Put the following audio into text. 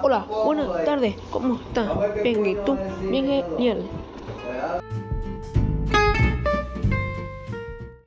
Hola, buenas tardes, ¿cómo estás? Bien, ¿y tú? Bien, eh, genial.